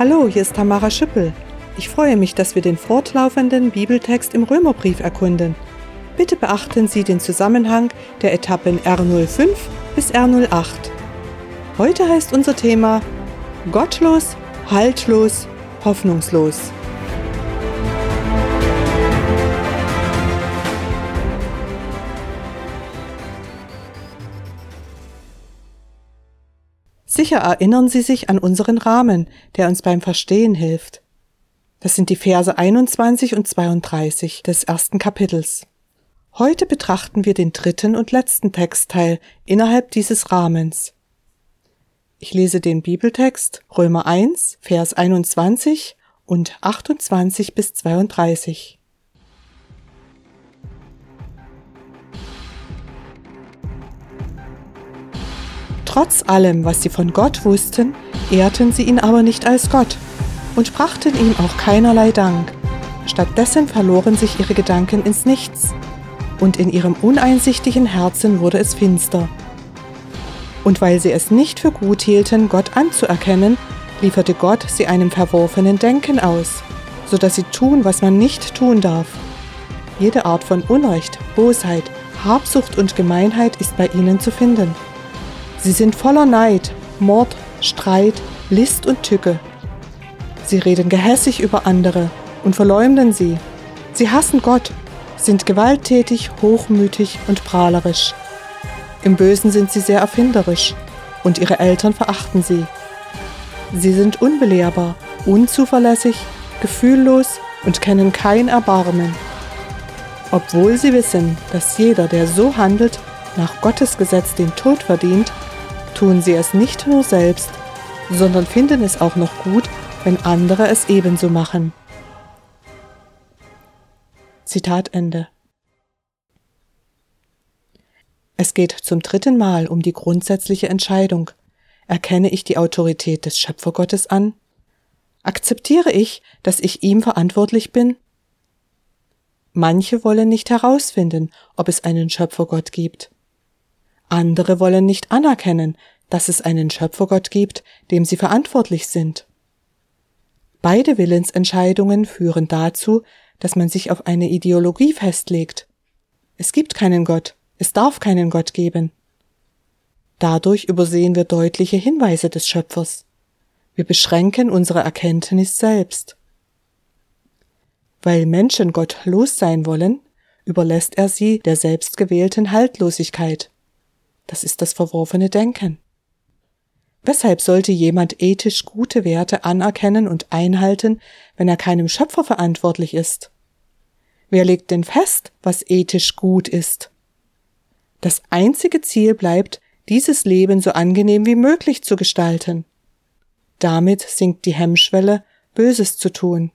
Hallo, hier ist Tamara Schüppel. Ich freue mich, dass wir den fortlaufenden Bibeltext im Römerbrief erkunden. Bitte beachten Sie den Zusammenhang der Etappen R05 bis R08. Heute heißt unser Thema Gottlos, haltlos, hoffnungslos. Sicher erinnern Sie sich an unseren Rahmen, der uns beim Verstehen hilft. Das sind die Verse 21 und 32 des ersten Kapitels. Heute betrachten wir den dritten und letzten Textteil innerhalb dieses Rahmens. Ich lese den Bibeltext Römer 1, Vers 21 und 28 bis 32. Trotz allem, was sie von Gott wussten, ehrten sie ihn aber nicht als Gott und brachten ihm auch keinerlei Dank. Stattdessen verloren sich ihre Gedanken ins Nichts, und in ihrem uneinsichtigen Herzen wurde es finster. Und weil sie es nicht für gut hielten, Gott anzuerkennen, lieferte Gott sie einem verworfenen Denken aus, so dass sie tun, was man nicht tun darf. Jede Art von Unrecht, Bosheit, Habsucht und Gemeinheit ist bei ihnen zu finden. Sie sind voller Neid, Mord, Streit, List und Tücke. Sie reden gehässig über andere und verleumden sie. Sie hassen Gott, sind gewalttätig, hochmütig und prahlerisch. Im Bösen sind sie sehr erfinderisch und ihre Eltern verachten sie. Sie sind unbelehrbar, unzuverlässig, gefühllos und kennen kein Erbarmen. Obwohl sie wissen, dass jeder, der so handelt, nach Gottes Gesetz den Tod verdient, tun sie es nicht nur selbst, sondern finden es auch noch gut, wenn andere es ebenso machen. Zitat Ende. Es geht zum dritten Mal um die grundsätzliche Entscheidung. Erkenne ich die Autorität des Schöpfergottes an? Akzeptiere ich, dass ich ihm verantwortlich bin? Manche wollen nicht herausfinden, ob es einen Schöpfergott gibt. Andere wollen nicht anerkennen, dass es einen Schöpfergott gibt, dem sie verantwortlich sind. Beide Willensentscheidungen führen dazu, dass man sich auf eine Ideologie festlegt. Es gibt keinen Gott, es darf keinen Gott geben. Dadurch übersehen wir deutliche Hinweise des Schöpfers. Wir beschränken unsere Erkenntnis selbst. Weil Menschen Gott los sein wollen, überlässt er sie der selbstgewählten Haltlosigkeit. Das ist das verworfene Denken. Weshalb sollte jemand ethisch gute Werte anerkennen und einhalten, wenn er keinem Schöpfer verantwortlich ist? Wer legt denn fest, was ethisch gut ist? Das einzige Ziel bleibt, dieses Leben so angenehm wie möglich zu gestalten. Damit sinkt die Hemmschwelle, Böses zu tun.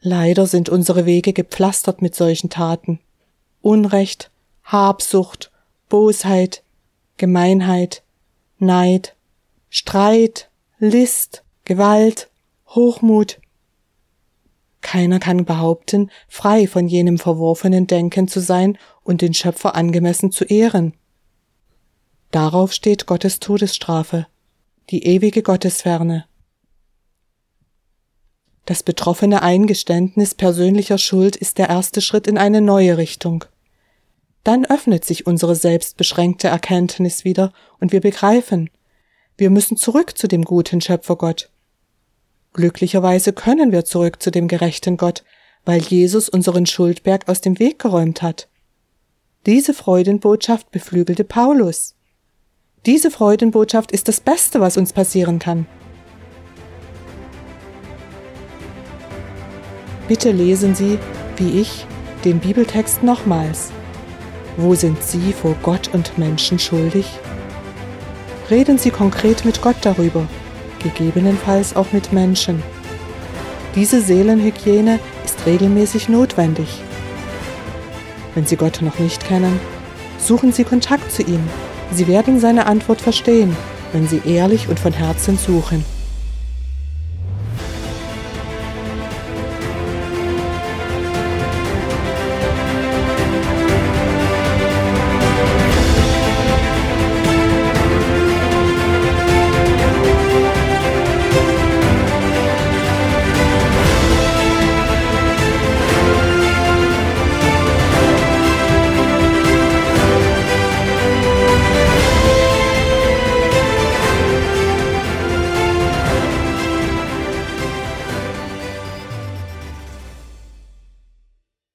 Leider sind unsere Wege gepflastert mit solchen Taten. Unrecht, Habsucht, Bosheit, Gemeinheit, Neid, Streit, List, Gewalt, Hochmut. Keiner kann behaupten, frei von jenem verworfenen Denken zu sein und den Schöpfer angemessen zu ehren. Darauf steht Gottes Todesstrafe, die ewige Gottesferne. Das betroffene Eingeständnis persönlicher Schuld ist der erste Schritt in eine neue Richtung dann öffnet sich unsere selbstbeschränkte Erkenntnis wieder und wir begreifen, wir müssen zurück zu dem guten Schöpfergott. Glücklicherweise können wir zurück zu dem gerechten Gott, weil Jesus unseren Schuldberg aus dem Weg geräumt hat. Diese Freudenbotschaft beflügelte Paulus. Diese Freudenbotschaft ist das Beste, was uns passieren kann. Bitte lesen Sie, wie ich, den Bibeltext nochmals. Wo sind Sie vor Gott und Menschen schuldig? Reden Sie konkret mit Gott darüber, gegebenenfalls auch mit Menschen. Diese Seelenhygiene ist regelmäßig notwendig. Wenn Sie Gott noch nicht kennen, suchen Sie Kontakt zu ihm. Sie werden seine Antwort verstehen, wenn Sie ehrlich und von Herzen suchen.